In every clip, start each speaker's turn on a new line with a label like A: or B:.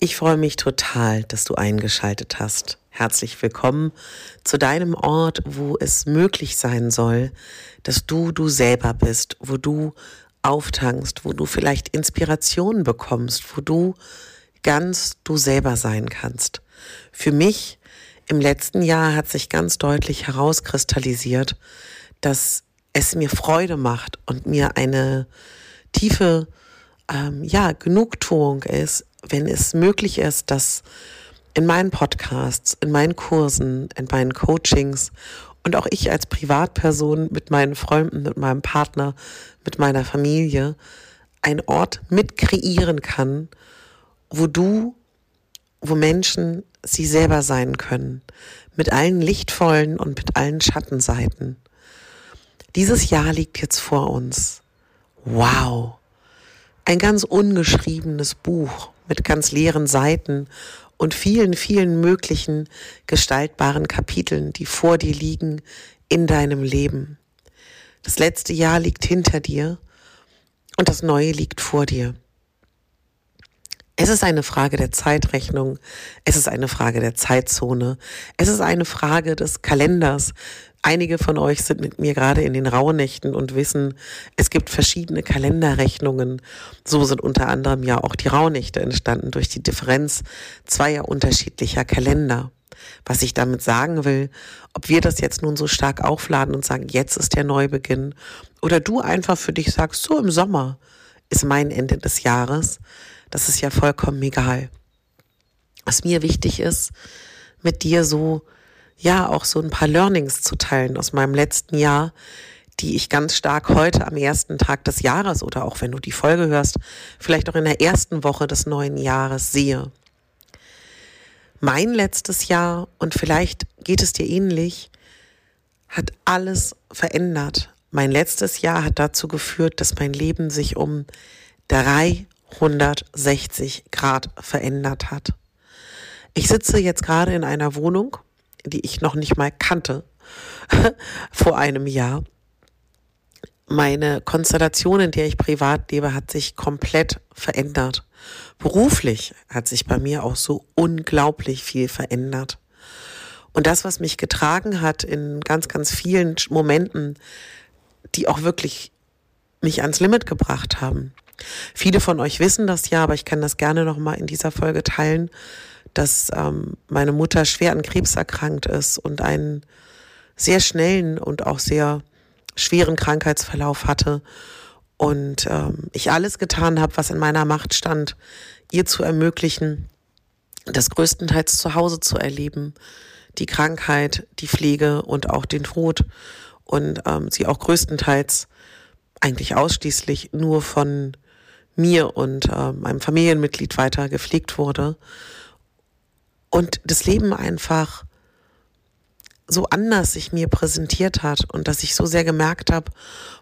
A: Ich freue mich total, dass du eingeschaltet hast. Herzlich willkommen zu deinem Ort, wo es möglich sein soll, dass du du selber bist, wo du auftankst, wo du vielleicht Inspiration bekommst, wo du ganz du selber sein kannst. Für mich im letzten Jahr hat sich ganz deutlich herauskristallisiert, dass es mir Freude macht und mir eine tiefe ähm, ja, Genugtuung ist, wenn es möglich ist, dass in meinen Podcasts, in meinen Kursen, in meinen Coachings und auch ich als Privatperson mit meinen Freunden, mit meinem Partner, mit meiner Familie einen Ort mit kreieren kann, wo du, wo Menschen sie selber sein können, mit allen lichtvollen und mit allen Schattenseiten. Dieses Jahr liegt jetzt vor uns. Wow! Ein ganz ungeschriebenes Buch mit ganz leeren Seiten und vielen, vielen möglichen gestaltbaren Kapiteln, die vor dir liegen in deinem Leben. Das letzte Jahr liegt hinter dir und das neue liegt vor dir. Es ist eine Frage der Zeitrechnung, es ist eine Frage der Zeitzone, es ist eine Frage des Kalenders, Einige von euch sind mit mir gerade in den Rauhnächten und wissen, es gibt verschiedene Kalenderrechnungen. So sind unter anderem ja auch die Rauhnächte entstanden durch die Differenz zweier unterschiedlicher Kalender. Was ich damit sagen will, ob wir das jetzt nun so stark aufladen und sagen, jetzt ist der Neubeginn, oder du einfach für dich sagst, so im Sommer ist mein Ende des Jahres, das ist ja vollkommen egal. Was mir wichtig ist, mit dir so ja auch so ein paar Learnings zu teilen aus meinem letzten Jahr, die ich ganz stark heute am ersten Tag des Jahres oder auch wenn du die Folge hörst, vielleicht auch in der ersten Woche des neuen Jahres sehe. Mein letztes Jahr, und vielleicht geht es dir ähnlich, hat alles verändert. Mein letztes Jahr hat dazu geführt, dass mein Leben sich um 360 Grad verändert hat. Ich sitze jetzt gerade in einer Wohnung, die ich noch nicht mal kannte vor einem Jahr. Meine Konstellation, in der ich privat lebe, hat sich komplett verändert. Beruflich hat sich bei mir auch so unglaublich viel verändert. Und das, was mich getragen hat in ganz, ganz vielen Momenten, die auch wirklich mich ans Limit gebracht haben. Viele von euch wissen das ja, aber ich kann das gerne nochmal in dieser Folge teilen dass ähm, meine Mutter schwer an Krebs erkrankt ist und einen sehr schnellen und auch sehr schweren Krankheitsverlauf hatte. Und ähm, ich alles getan habe, was in meiner Macht stand, ihr zu ermöglichen, das größtenteils zu Hause zu erleben, die Krankheit, die Pflege und auch den Tod und ähm, sie auch größtenteils eigentlich ausschließlich nur von mir und äh, meinem Familienmitglied weiter gepflegt wurde und das Leben einfach so anders sich mir präsentiert hat und dass ich so sehr gemerkt habe,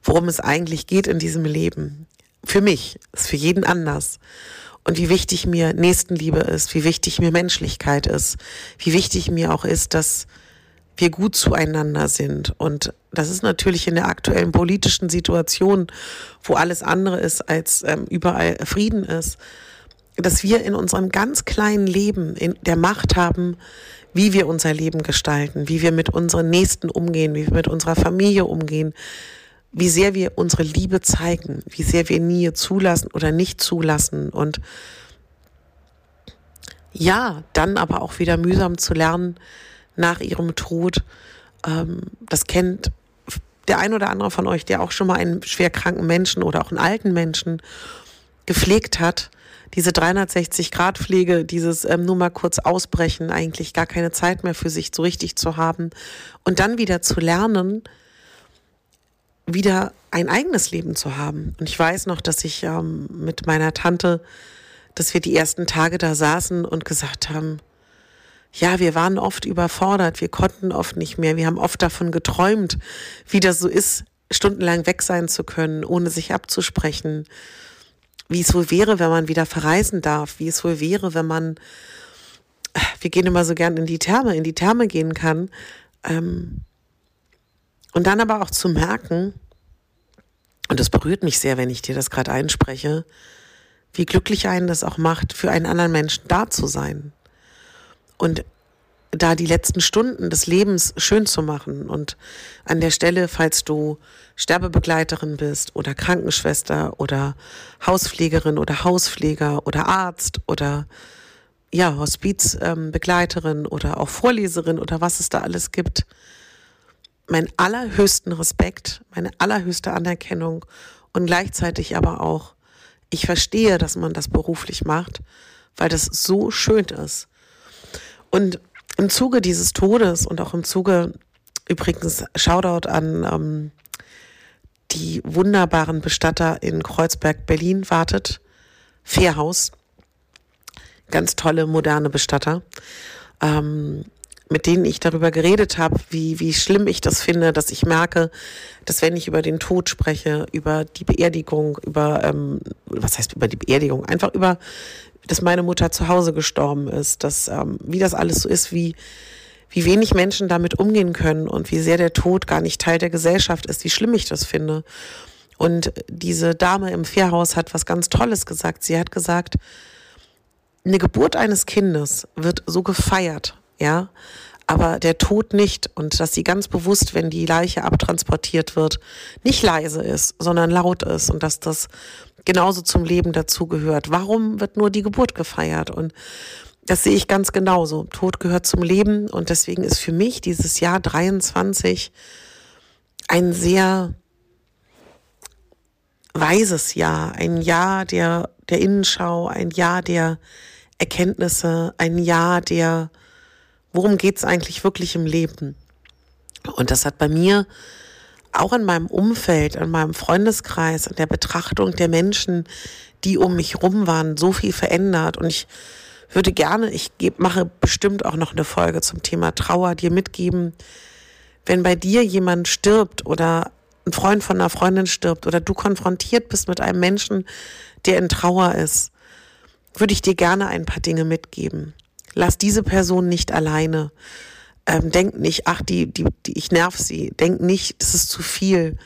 A: worum es eigentlich geht in diesem Leben. Für mich, ist für jeden anders. Und wie wichtig mir Nächstenliebe ist, wie wichtig mir Menschlichkeit ist, wie wichtig mir auch ist, dass wir gut zueinander sind. Und das ist natürlich in der aktuellen politischen Situation, wo alles andere ist, als ähm, überall Frieden ist, dass wir in unserem ganz kleinen Leben in der Macht haben, wie wir unser Leben gestalten, wie wir mit unseren Nächsten umgehen, wie wir mit unserer Familie umgehen, wie sehr wir unsere Liebe zeigen, wie sehr wir Nähe zulassen oder nicht zulassen und ja, dann aber auch wieder mühsam zu lernen nach ihrem Tod. Ähm, das kennt der ein oder andere von euch, der auch schon mal einen schwer kranken Menschen oder auch einen alten Menschen gepflegt hat diese 360-Grad-Pflege, dieses ähm, nur mal kurz ausbrechen, eigentlich gar keine Zeit mehr für sich so richtig zu haben und dann wieder zu lernen, wieder ein eigenes Leben zu haben. Und ich weiß noch, dass ich ähm, mit meiner Tante dass wir die ersten Tage da saßen und gesagt haben, ja, wir waren oft überfordert, wir konnten oft nicht mehr, wir haben oft davon geträumt, wie das so ist, stundenlang weg sein zu können, ohne sich abzusprechen, wie es wohl wäre, wenn man wieder verreisen darf, wie es wohl wäre, wenn man, wir gehen immer so gern in die Therme, in die Therme gehen kann. Ähm, und dann aber auch zu merken, und das berührt mich sehr, wenn ich dir das gerade einspreche, wie glücklich einen das auch macht, für einen anderen Menschen da zu sein. Und da die letzten Stunden des Lebens schön zu machen. Und an der Stelle, falls du Sterbebegleiterin bist oder Krankenschwester oder Hauspflegerin oder Hauspfleger oder Arzt oder ja, Hospizbegleiterin oder auch Vorleserin oder was es da alles gibt, meinen allerhöchsten Respekt, meine allerhöchste Anerkennung und gleichzeitig aber auch, ich verstehe, dass man das beruflich macht, weil das so schön ist. Und im Zuge dieses Todes und auch im Zuge, übrigens, Shoutout an ähm, die wunderbaren Bestatter in Kreuzberg, Berlin wartet, Fairhaus, ganz tolle, moderne Bestatter. Ähm, mit denen ich darüber geredet habe, wie, wie schlimm ich das finde, dass ich merke, dass wenn ich über den Tod spreche, über die Beerdigung, über, ähm, was heißt über die Beerdigung, einfach über, dass meine Mutter zu Hause gestorben ist, dass, ähm, wie das alles so ist, wie, wie wenig Menschen damit umgehen können und wie sehr der Tod gar nicht Teil der Gesellschaft ist, wie schlimm ich das finde. Und diese Dame im Fährhaus hat was ganz Tolles gesagt. Sie hat gesagt, eine Geburt eines Kindes wird so gefeiert, ja, aber der Tod nicht und dass sie ganz bewusst, wenn die Leiche abtransportiert wird, nicht leise ist, sondern laut ist und dass das genauso zum Leben dazugehört. Warum wird nur die Geburt gefeiert? Und das sehe ich ganz genauso. Tod gehört zum Leben und deswegen ist für mich dieses Jahr 23 ein sehr weises Jahr, ein Jahr der, der Innenschau, ein Jahr der Erkenntnisse, ein Jahr der worum geht es eigentlich wirklich im Leben? Und das hat bei mir auch in meinem Umfeld, in meinem Freundeskreis, in der Betrachtung der Menschen, die um mich rum waren, so viel verändert. Und ich würde gerne, ich mache bestimmt auch noch eine Folge zum Thema Trauer, dir mitgeben, wenn bei dir jemand stirbt oder ein Freund von einer Freundin stirbt oder du konfrontiert bist mit einem Menschen, der in Trauer ist, würde ich dir gerne ein paar Dinge mitgeben. Lass diese Person nicht alleine. Ähm, denk nicht, ach, die, die, die, ich nerv sie. Denk nicht, das ist zu viel.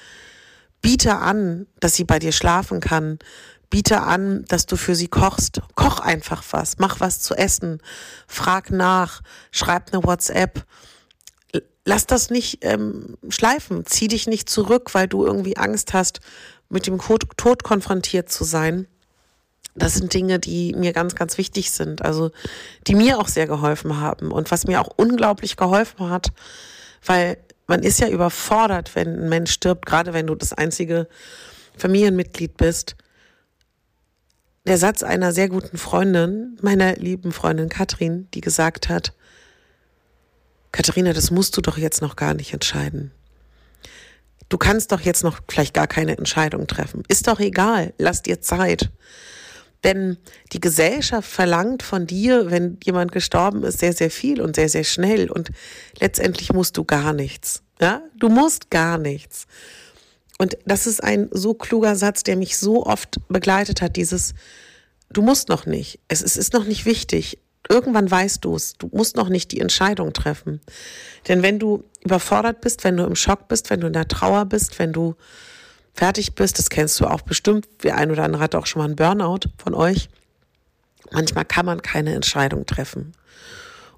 A: Biete an, dass sie bei dir schlafen kann. Biete an, dass du für sie kochst. Koch einfach was. Mach was zu essen. Frag nach. Schreib eine WhatsApp. Lass das nicht ähm, schleifen. Zieh dich nicht zurück, weil du irgendwie Angst hast, mit dem Tod konfrontiert zu sein das sind Dinge, die mir ganz, ganz wichtig sind. Also, die mir auch sehr geholfen haben und was mir auch unglaublich geholfen hat, weil man ist ja überfordert, wenn ein Mensch stirbt, gerade wenn du das einzige Familienmitglied bist. Der Satz einer sehr guten Freundin, meiner lieben Freundin Katrin, die gesagt hat, Katharina, das musst du doch jetzt noch gar nicht entscheiden. Du kannst doch jetzt noch vielleicht gar keine Entscheidung treffen. Ist doch egal, lass dir Zeit. Denn die Gesellschaft verlangt von dir, wenn jemand gestorben ist, sehr, sehr viel und sehr, sehr schnell. Und letztendlich musst du gar nichts. Ja, du musst gar nichts. Und das ist ein so kluger Satz, der mich so oft begleitet hat. Dieses, du musst noch nicht. Es, es ist noch nicht wichtig. Irgendwann weißt du es. Du musst noch nicht die Entscheidung treffen. Denn wenn du überfordert bist, wenn du im Schock bist, wenn du in der Trauer bist, wenn du fertig bist, das kennst du auch bestimmt, der ein oder andere hat auch schon mal einen Burnout von euch. Manchmal kann man keine Entscheidung treffen.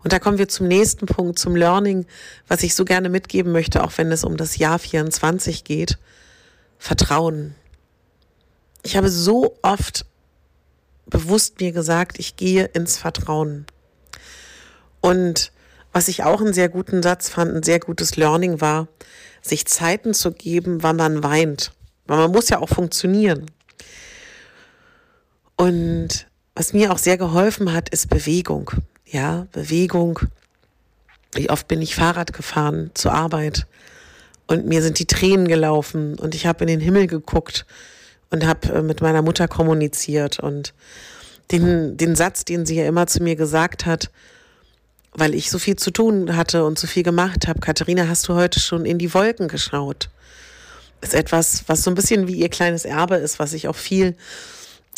A: Und da kommen wir zum nächsten Punkt, zum Learning, was ich so gerne mitgeben möchte, auch wenn es um das Jahr 24 geht. Vertrauen. Ich habe so oft bewusst mir gesagt, ich gehe ins Vertrauen. Und was ich auch einen sehr guten Satz fand, ein sehr gutes Learning war, sich Zeiten zu geben, wann man weint. Weil man muss ja auch funktionieren. Und was mir auch sehr geholfen hat, ist Bewegung. Ja, Bewegung. Wie oft bin ich Fahrrad gefahren zur Arbeit und mir sind die Tränen gelaufen und ich habe in den Himmel geguckt und habe äh, mit meiner Mutter kommuniziert und den, den Satz, den sie ja immer zu mir gesagt hat, weil ich so viel zu tun hatte und so viel gemacht habe. Katharina, hast du heute schon in die Wolken geschaut? Ist etwas, was so ein bisschen wie ihr kleines Erbe ist, was ich auch viel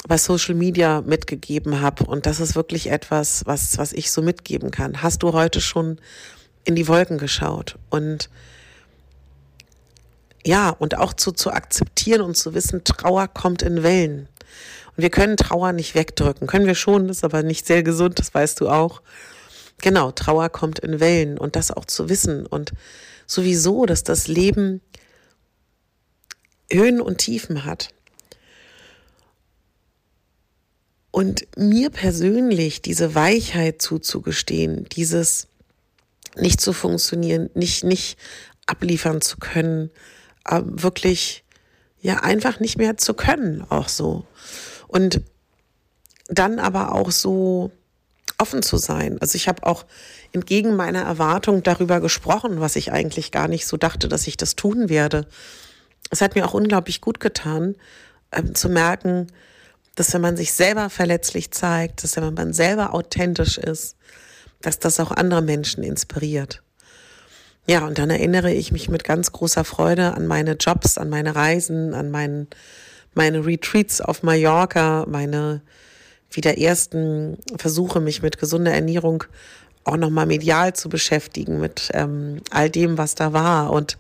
A: bei Social Media mitgegeben habe. Und das ist wirklich etwas, was, was ich so mitgeben kann. Hast du heute schon in die Wolken geschaut? Und ja, und auch zu, zu akzeptieren und zu wissen, Trauer kommt in Wellen. Und wir können Trauer nicht wegdrücken. Können wir schon, ist aber nicht sehr gesund, das weißt du auch. Genau, Trauer kommt in Wellen und das auch zu wissen und sowieso, dass das Leben Höhen und Tiefen hat. Und mir persönlich diese Weichheit zuzugestehen, dieses nicht zu funktionieren, nicht, nicht abliefern zu können, äh, wirklich, ja, einfach nicht mehr zu können, auch so. Und dann aber auch so offen zu sein. Also ich habe auch entgegen meiner Erwartung darüber gesprochen, was ich eigentlich gar nicht so dachte, dass ich das tun werde. Es hat mir auch unglaublich gut getan, äh, zu merken, dass wenn man sich selber verletzlich zeigt, dass wenn man selber authentisch ist, dass das auch andere Menschen inspiriert. Ja, und dann erinnere ich mich mit ganz großer Freude an meine Jobs, an meine Reisen, an meinen, meine Retreats auf Mallorca, meine wieder ersten Versuche, mich mit gesunder Ernährung auch nochmal medial zu beschäftigen, mit ähm, all dem, was da war und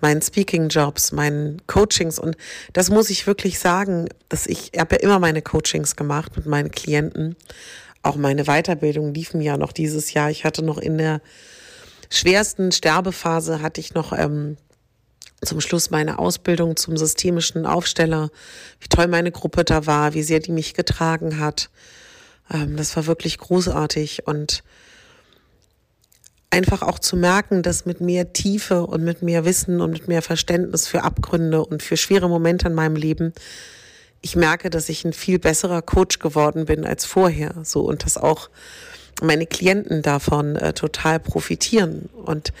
A: meinen Speaking-Jobs, meinen Coachings. Und das muss ich wirklich sagen, dass ich, ich habe ja immer meine Coachings gemacht mit meinen Klienten. Auch meine Weiterbildung liefen ja noch dieses Jahr. Ich hatte noch in der schwersten Sterbephase hatte ich noch ähm, zum Schluss meine Ausbildung zum systemischen Aufsteller, wie toll meine Gruppe da war, wie sehr die mich getragen hat. Ähm, das war wirklich großartig und einfach auch zu merken, dass mit mehr Tiefe und mit mehr Wissen und mit mehr Verständnis für Abgründe und für schwere Momente in meinem Leben ich merke, dass ich ein viel besserer Coach geworden bin als vorher. So und dass auch meine Klienten davon äh, total profitieren. Und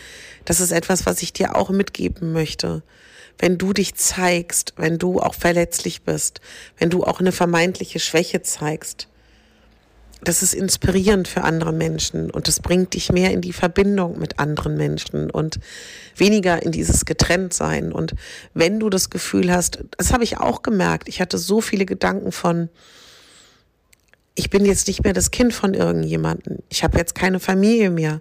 A: das ist etwas, was ich dir auch mitgeben möchte. Wenn du dich zeigst, wenn du auch verletzlich bist, wenn du auch eine vermeintliche Schwäche zeigst, das ist inspirierend für andere Menschen und das bringt dich mehr in die Verbindung mit anderen Menschen und weniger in dieses Getrenntsein. Und wenn du das Gefühl hast, das habe ich auch gemerkt, ich hatte so viele Gedanken von, ich bin jetzt nicht mehr das Kind von irgendjemandem. Ich habe jetzt keine Familie mehr.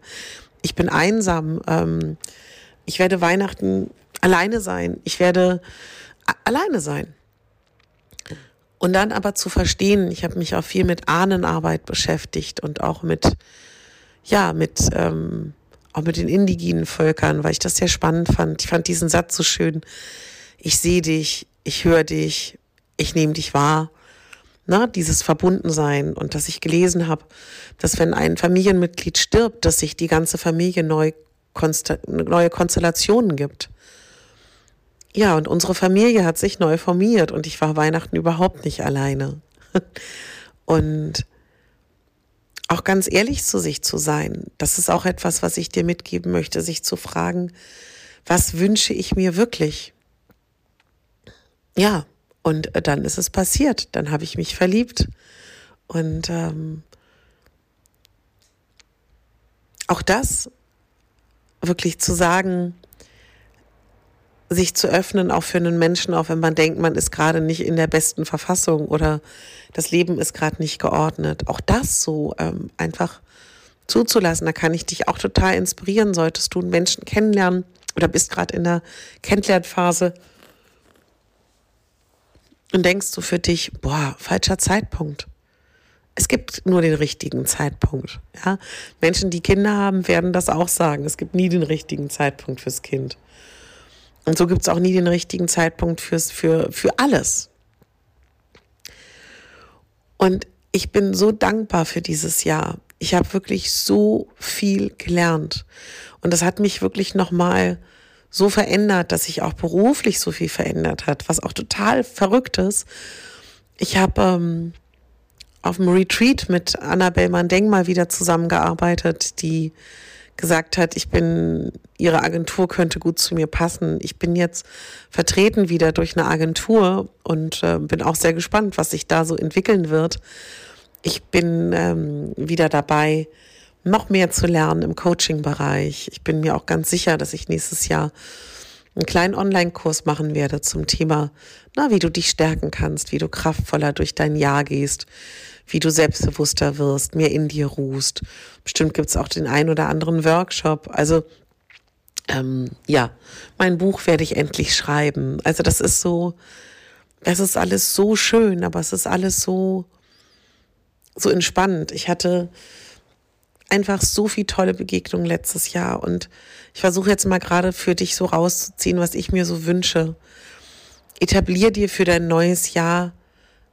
A: Ich bin einsam. Ähm, ich werde Weihnachten alleine sein. Ich werde alleine sein. Und dann aber zu verstehen, ich habe mich auch viel mit Ahnenarbeit beschäftigt und auch mit, ja, mit, ähm, auch mit den indigenen Völkern, weil ich das sehr spannend fand. Ich fand diesen Satz so schön. Ich sehe dich, ich höre dich, ich nehme dich wahr ne, dieses Verbundensein und dass ich gelesen habe, dass wenn ein Familienmitglied stirbt, dass sich die ganze Familie neu neue Konstellationen gibt. Ja, und unsere Familie hat sich neu formiert und ich war Weihnachten überhaupt nicht alleine. Und auch ganz ehrlich zu sich zu sein, das ist auch etwas, was ich dir mitgeben möchte, sich zu fragen, was wünsche ich mir wirklich? Ja, und äh, dann ist es passiert. Dann habe ich mich verliebt. Und ähm, auch das wirklich zu sagen, sich zu öffnen, auch für einen Menschen, auch wenn man denkt, man ist gerade nicht in der besten Verfassung oder das Leben ist gerade nicht geordnet. Auch das so ähm, einfach zuzulassen, da kann ich dich auch total inspirieren, solltest du einen Menschen kennenlernen oder bist gerade in der Kennenlernphase und denkst du für dich, boah, falscher Zeitpunkt. Es gibt nur den richtigen Zeitpunkt. Ja? Menschen, die Kinder haben, werden das auch sagen. Es gibt nie den richtigen Zeitpunkt fürs Kind. Und so gibt es auch nie den richtigen Zeitpunkt fürs, für, für alles. Und ich bin so dankbar für dieses Jahr. Ich habe wirklich so viel gelernt. Und das hat mich wirklich nochmal so verändert, dass sich auch beruflich so viel verändert hat, was auch total verrückt ist. Ich habe ähm, auf dem Retreat mit Annabelle Mandeng mal wieder zusammengearbeitet, die gesagt hat, ich bin, ihre Agentur könnte gut zu mir passen. Ich bin jetzt vertreten wieder durch eine Agentur und äh, bin auch sehr gespannt, was sich da so entwickeln wird. Ich bin ähm, wieder dabei, noch mehr zu lernen im Coaching-Bereich. Ich bin mir auch ganz sicher, dass ich nächstes Jahr einen kleinen Online-Kurs machen werde zum Thema, na, wie du dich stärken kannst, wie du kraftvoller durch dein Jahr gehst, wie du selbstbewusster wirst, mehr in dir ruhst. Bestimmt gibt es auch den ein oder anderen Workshop. Also ähm, ja, mein Buch werde ich endlich schreiben. Also das ist so, es ist alles so schön, aber es ist alles so, so entspannend. Ich hatte einfach so viel tolle Begegnungen letztes Jahr und ich versuche jetzt mal gerade für dich so rauszuziehen, was ich mir so wünsche. Etablier dir für dein neues Jahr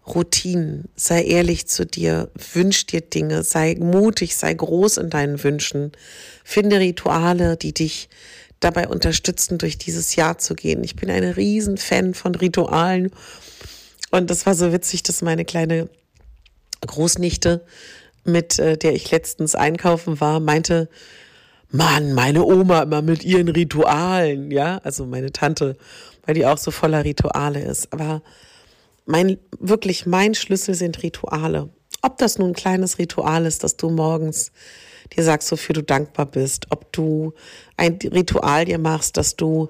A: Routinen, sei ehrlich zu dir, wünsch dir Dinge, sei mutig, sei groß in deinen Wünschen, finde Rituale, die dich dabei unterstützen, durch dieses Jahr zu gehen. Ich bin ein Riesenfan von Ritualen. Und das war so witzig, dass meine kleine Großnichte, mit äh, der ich letztens einkaufen war, meinte, Mann, meine Oma immer mit ihren Ritualen, ja, also meine Tante, weil die auch so voller Rituale ist. Aber mein, wirklich mein Schlüssel sind Rituale. Ob das nun ein kleines Ritual ist, dass du morgens dir sagst, wofür du dankbar bist, ob du ein Ritual dir machst, dass du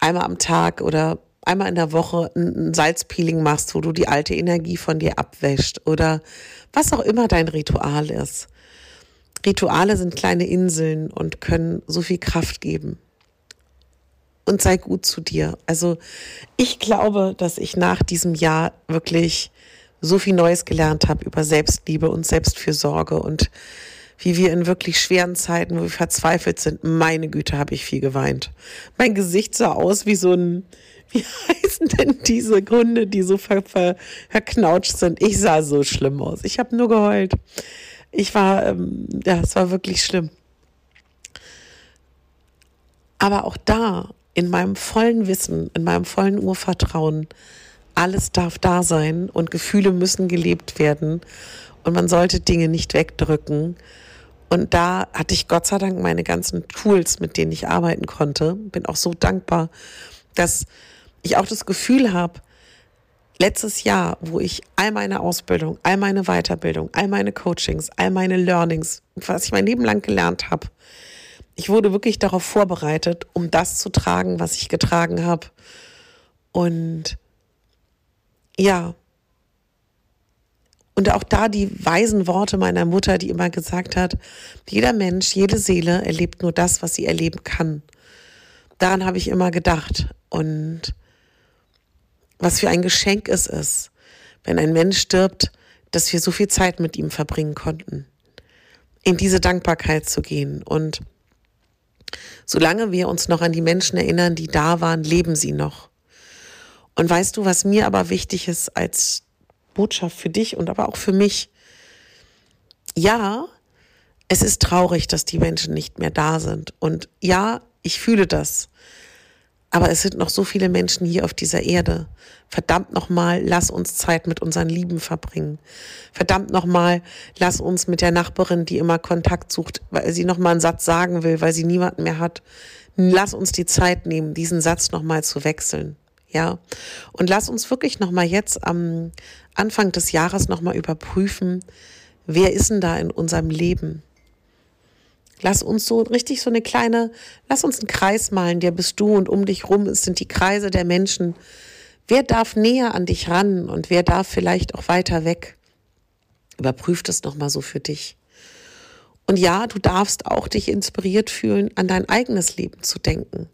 A: einmal am Tag oder einmal in der Woche ein Salzpeeling machst, wo du die alte Energie von dir abwäscht oder was auch immer dein Ritual ist. Rituale sind kleine Inseln und können so viel Kraft geben und sei gut zu dir. Also ich glaube, dass ich nach diesem Jahr wirklich so viel Neues gelernt habe über Selbstliebe und Selbstfürsorge und wie wir in wirklich schweren Zeiten, wo wir verzweifelt sind, meine Güte, habe ich viel geweint. Mein Gesicht sah aus wie so ein, wie heißen denn diese Gründe, die so ver, ver, verknautscht sind? Ich sah so schlimm aus. Ich habe nur geheult. Ich war, ähm, ja, es war wirklich schlimm. Aber auch da in meinem vollen Wissen, in meinem vollen Urvertrauen, alles darf da sein und Gefühle müssen gelebt werden und man sollte Dinge nicht wegdrücken. Und da hatte ich Gott sei Dank meine ganzen Tools, mit denen ich arbeiten konnte. Bin auch so dankbar, dass ich auch das Gefühl habe, letztes Jahr, wo ich all meine Ausbildung, all meine Weiterbildung, all meine Coachings, all meine Learnings, was ich mein Leben lang gelernt habe, ich wurde wirklich darauf vorbereitet, um das zu tragen, was ich getragen habe. Und ja, und auch da die weisen Worte meiner Mutter, die immer gesagt hat, jeder Mensch, jede Seele erlebt nur das, was sie erleben kann. Daran habe ich immer gedacht. Und was für ein Geschenk es ist, wenn ein Mensch stirbt, dass wir so viel Zeit mit ihm verbringen konnten. In diese Dankbarkeit zu gehen und Solange wir uns noch an die Menschen erinnern, die da waren, leben sie noch. Und weißt du, was mir aber wichtig ist als Botschaft für dich und aber auch für mich? Ja, es ist traurig, dass die Menschen nicht mehr da sind. Und ja, ich fühle das. Aber es sind noch so viele Menschen hier auf dieser Erde. Verdammt nochmal, lass uns Zeit mit unseren Lieben verbringen. Verdammt nochmal, lass uns mit der Nachbarin, die immer Kontakt sucht, weil sie nochmal einen Satz sagen will, weil sie niemanden mehr hat. Lass uns die Zeit nehmen, diesen Satz nochmal zu wechseln. Ja. Und lass uns wirklich nochmal jetzt am Anfang des Jahres nochmal überprüfen, wer ist denn da in unserem Leben? Lass uns so richtig so eine kleine, lass uns einen Kreis malen, der bist du und um dich rum sind die Kreise der Menschen. Wer darf näher an dich ran und wer darf vielleicht auch weiter weg? Überprüf das nochmal so für dich. Und ja, du darfst auch dich inspiriert fühlen, an dein eigenes Leben zu denken.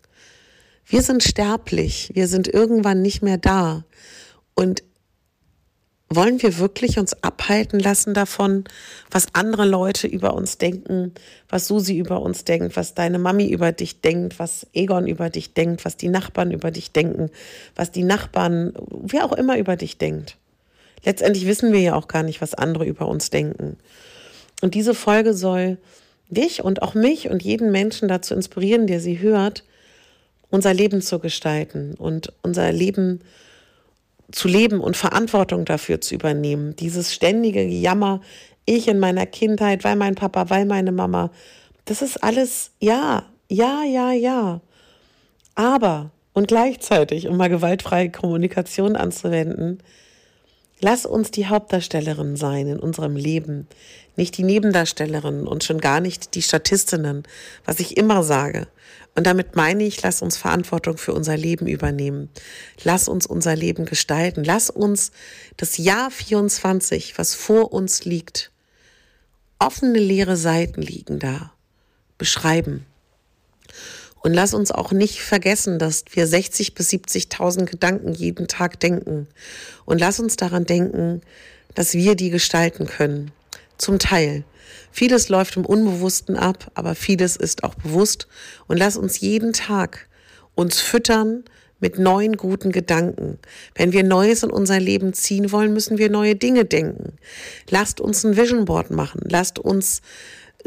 A: Wir sind sterblich, wir sind irgendwann nicht mehr da. Und wollen wir wirklich uns abhalten lassen davon, was andere Leute über uns denken, was Susi über uns denkt, was deine Mami über dich denkt, was Egon über dich denkt, was die Nachbarn über dich denken, was die Nachbarn, wer auch immer über dich denkt. Letztendlich wissen wir ja auch gar nicht, was andere über uns denken. Und diese Folge soll dich und auch mich und jeden Menschen dazu inspirieren, der sie hört, unser Leben zu gestalten und unser Leben zu zu leben und Verantwortung dafür zu übernehmen. Dieses ständige Jammer, ich in meiner Kindheit, weil mein Papa, weil meine Mama, das ist alles ja, ja, ja, ja. Aber und gleichzeitig, um mal gewaltfreie Kommunikation anzuwenden, Lass uns die Hauptdarstellerin sein in unserem Leben, nicht die Nebendarstellerin und schon gar nicht die Statistinnen, was ich immer sage. Und damit meine ich, lass uns Verantwortung für unser Leben übernehmen. Lass uns unser Leben gestalten. Lass uns das Jahr 24, was vor uns liegt, offene leere Seiten liegen da, beschreiben. Und lass uns auch nicht vergessen, dass wir 60 bis 70.000 Gedanken jeden Tag denken. Und lass uns daran denken, dass wir die gestalten können. Zum Teil. Vieles läuft im Unbewussten ab, aber vieles ist auch bewusst. Und lass uns jeden Tag uns füttern mit neuen guten Gedanken. Wenn wir Neues in unser Leben ziehen wollen, müssen wir neue Dinge denken. Lasst uns ein Vision Board machen. Lasst uns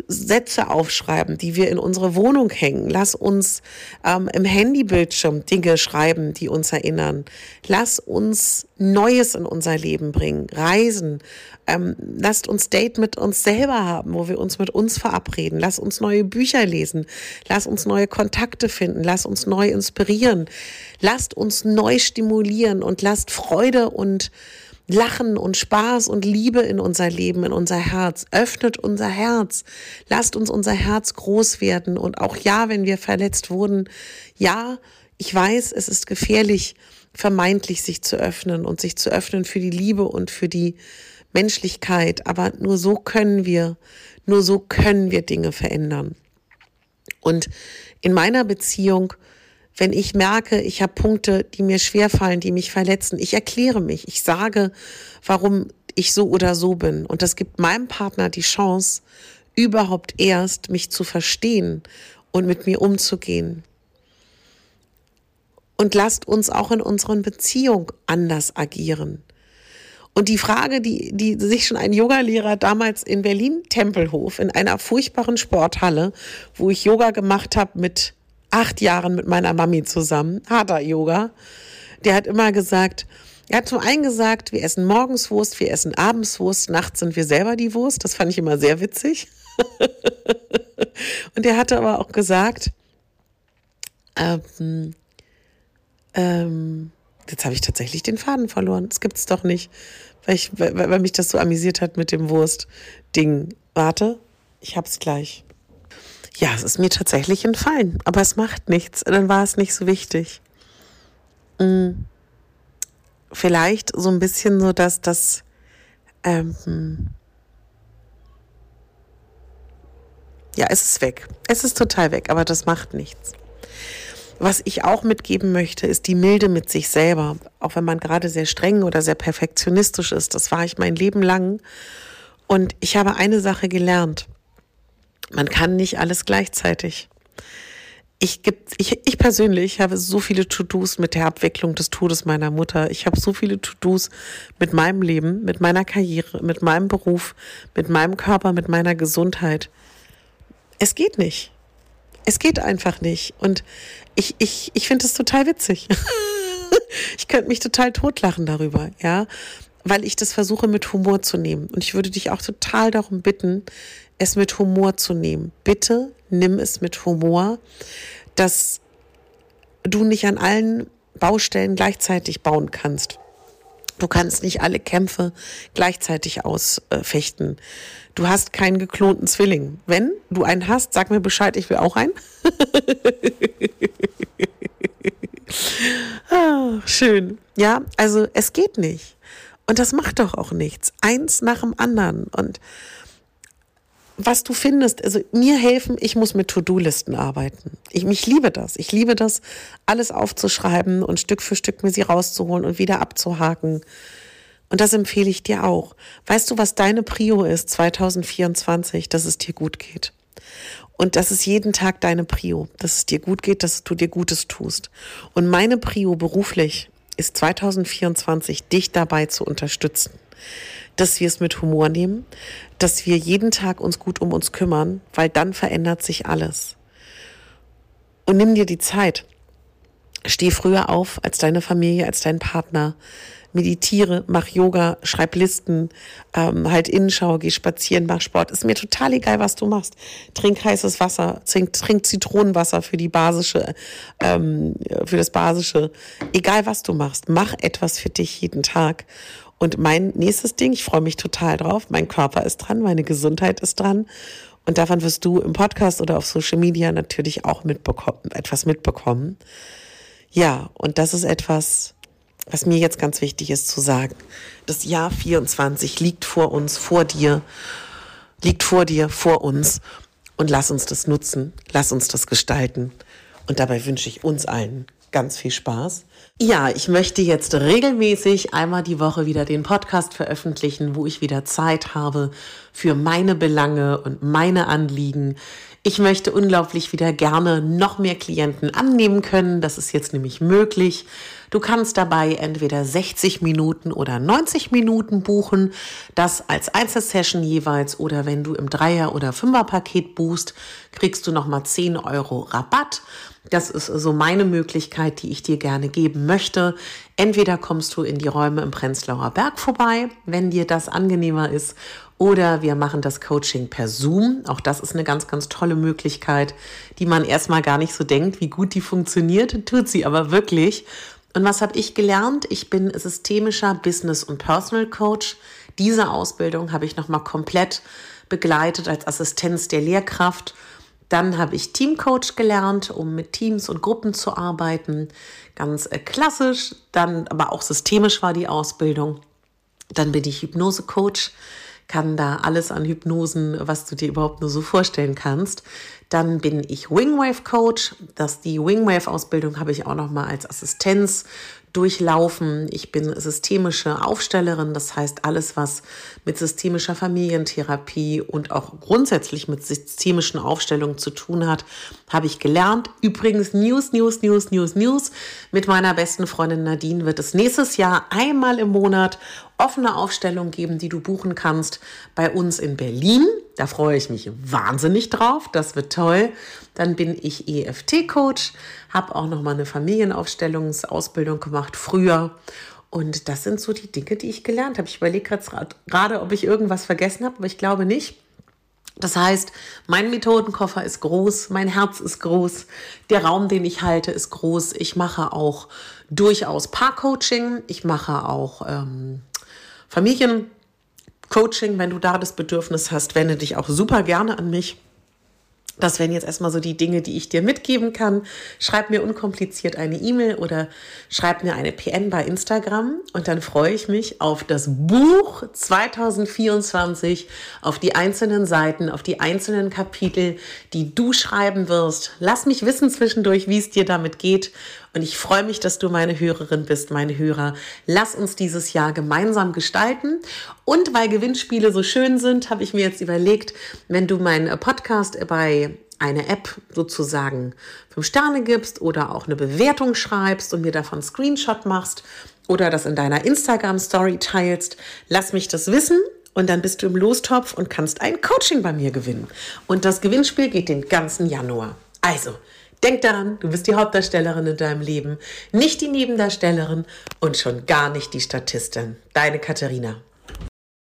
A: Sätze aufschreiben, die wir in unsere Wohnung hängen. Lass uns ähm, im Handybildschirm Dinge schreiben, die uns erinnern. Lass uns Neues in unser Leben bringen, reisen. Ähm, lasst uns Date mit uns selber haben, wo wir uns mit uns verabreden. Lass uns neue Bücher lesen. Lass uns neue Kontakte finden. Lass uns neu inspirieren. Lasst uns neu stimulieren und lasst Freude und Lachen und Spaß und Liebe in unser Leben, in unser Herz. Öffnet unser Herz. Lasst uns unser Herz groß werden. Und auch ja, wenn wir verletzt wurden, ja, ich weiß, es ist gefährlich, vermeintlich sich zu öffnen und sich zu öffnen für die Liebe und für die Menschlichkeit. Aber nur so können wir, nur so können wir Dinge verändern. Und in meiner Beziehung wenn ich merke, ich habe Punkte, die mir schwerfallen, die mich verletzen, ich erkläre mich, ich sage, warum ich so oder so bin. Und das gibt meinem Partner die Chance, überhaupt erst mich zu verstehen und mit mir umzugehen. Und lasst uns auch in unseren Beziehungen anders agieren. Und die Frage, die, die sich schon ein Yogalehrer damals in Berlin Tempelhof in einer furchtbaren Sporthalle, wo ich Yoga gemacht habe mit acht Jahren mit meiner Mami zusammen, harter Yoga. Der hat immer gesagt, er hat zum einen gesagt, wir essen morgens Wurst, wir essen abends Wurst, nachts sind wir selber die Wurst. Das fand ich immer sehr witzig. Und er hatte aber auch gesagt, ähm, ähm, jetzt habe ich tatsächlich den Faden verloren. Das gibt's doch nicht, weil, ich, weil, weil mich das so amüsiert hat mit dem Wurst-Ding. Warte, ich hab's gleich. Ja, es ist mir tatsächlich entfallen, aber es macht nichts. Dann war es nicht so wichtig. Hm. Vielleicht so ein bisschen so, dass das ähm, ja, es ist weg. Es ist total weg, aber das macht nichts. Was ich auch mitgeben möchte, ist die Milde mit sich selber. Auch wenn man gerade sehr streng oder sehr perfektionistisch ist. Das war ich mein Leben lang. Und ich habe eine Sache gelernt. Man kann nicht alles gleichzeitig. Ich, ich, ich persönlich habe so viele To-Dos mit der Abwicklung des Todes meiner Mutter. Ich habe so viele To-Dos mit meinem Leben, mit meiner Karriere, mit meinem Beruf, mit meinem Körper, mit meiner Gesundheit. Es geht nicht. Es geht einfach nicht. Und ich, ich, ich finde es total witzig. ich könnte mich total totlachen darüber, ja, weil ich das versuche mit Humor zu nehmen. Und ich würde dich auch total darum bitten, es mit Humor zu nehmen. Bitte nimm es mit Humor, dass du nicht an allen Baustellen gleichzeitig bauen kannst. Du kannst nicht alle Kämpfe gleichzeitig ausfechten. Du hast keinen geklonten Zwilling. Wenn du einen hast, sag mir Bescheid, ich will auch einen. ah, schön. Ja, also es geht nicht. Und das macht doch auch nichts. Eins nach dem anderen. Und was du findest, also mir helfen, ich muss mit To-Do-Listen arbeiten. Ich, ich liebe das. Ich liebe das, alles aufzuschreiben und Stück für Stück mir sie rauszuholen und wieder abzuhaken. Und das empfehle ich dir auch. Weißt du, was deine Prio ist 2024, dass es dir gut geht? Und das ist jeden Tag deine Prio, dass es dir gut geht, dass du dir Gutes tust. Und meine Prio beruflich ist 2024, dich dabei zu unterstützen dass wir es mit Humor nehmen, dass wir jeden Tag uns gut um uns kümmern, weil dann verändert sich alles. Und nimm dir die Zeit. Steh früher auf als deine Familie, als dein Partner. Meditiere, mach Yoga, schreib Listen, ähm, halt Innenschau, geh spazieren, mach Sport. Ist mir total egal, was du machst. Trink heißes Wasser, trink, trink Zitronenwasser für die basische, ähm, für das basische. Egal, was du machst, mach etwas für dich jeden Tag Und mein nächstes Ding, ich freue mich total drauf, mein Körper ist dran, meine Gesundheit ist dran. Und davon wirst du im Podcast oder auf Social Media natürlich auch mitbekommen, etwas mitbekommen. Ja, und das ist etwas, was mir jetzt ganz wichtig ist zu sagen. Das Jahr 24 liegt vor uns, vor dir, liegt vor dir, vor uns. Und lass uns das nutzen, lass uns das gestalten. Und dabei wünsche ich uns allen ganz viel Spaß. Ja, ich möchte jetzt regelmäßig einmal die Woche wieder den Podcast veröffentlichen, wo ich wieder Zeit habe für meine Belange und meine Anliegen. Ich möchte unglaublich wieder gerne noch mehr Klienten annehmen können. Das ist jetzt nämlich möglich. Du kannst dabei entweder 60 Minuten oder 90 Minuten buchen, das als Einzelsession jeweils oder wenn du im Dreier- oder Fünfer-Paket buchst, kriegst du nochmal 10 Euro Rabatt. Das ist so meine Möglichkeit, die ich dir gerne geben möchte. Entweder kommst du in die Räume im Prenzlauer Berg vorbei, wenn dir das angenehmer ist, oder wir machen das Coaching per Zoom. Auch das ist eine ganz, ganz tolle Möglichkeit, die man erstmal gar nicht so denkt, wie gut die funktioniert, tut sie aber wirklich. Und was habe ich gelernt? Ich bin systemischer Business- und Personal Coach. Diese Ausbildung habe ich nochmal komplett begleitet als Assistenz der Lehrkraft. Dann habe ich Teamcoach gelernt, um mit Teams und Gruppen zu arbeiten. Ganz äh, klassisch, dann aber auch systemisch war die Ausbildung. Dann bin ich Hypnosecoach, kann da alles an Hypnosen, was du dir überhaupt nur so vorstellen kannst. Dann bin ich Wingwave Coach. Das, die Wingwave Ausbildung habe ich auch noch mal als Assistenz durchlaufen. Ich bin systemische Aufstellerin, das heißt alles, was mit systemischer Familientherapie und auch grundsätzlich mit systemischen Aufstellungen zu tun hat, habe ich gelernt. Übrigens News, News, News, News, News. Mit meiner besten Freundin Nadine wird es nächstes Jahr einmal im Monat offene Aufstellung geben, die du buchen kannst bei uns in Berlin. Da freue ich mich wahnsinnig drauf. Das wird toll. Dann bin ich EFT-Coach, habe auch noch mal eine Familienaufstellungsausbildung gemacht früher. Und das sind so die Dinge, die ich gelernt habe. Ich überlege gerade, ob ich irgendwas vergessen habe, aber ich glaube nicht. Das heißt, mein Methodenkoffer ist groß, mein Herz ist groß, der Raum, den ich halte, ist groß. Ich mache auch durchaus Paarcoaching, ich mache auch ähm, Familiencoaching, wenn du da das Bedürfnis hast, wende dich auch super gerne an mich. Das wären jetzt erstmal so die Dinge, die ich dir mitgeben kann. Schreib mir unkompliziert eine E-Mail oder schreib mir eine PN bei Instagram und dann freue ich mich auf das Buch 2024, auf die einzelnen Seiten, auf die einzelnen Kapitel, die du schreiben wirst. Lass mich wissen zwischendurch, wie es dir damit geht. Und ich freue mich, dass du meine Hörerin bist, meine Hörer. Lass uns dieses Jahr gemeinsam gestalten. Und weil Gewinnspiele so schön sind, habe ich mir jetzt überlegt, wenn du meinen Podcast bei eine App sozusagen fünf Sterne gibst oder auch eine Bewertung schreibst und mir davon Screenshot machst oder das in deiner Instagram Story teilst, lass mich das wissen und dann bist du im Lostopf und kannst ein Coaching bei mir gewinnen. Und das Gewinnspiel geht den ganzen Januar. Also, denk daran, du bist die Hauptdarstellerin in deinem Leben, nicht die Nebendarstellerin und schon gar nicht die Statistin. Deine Katharina.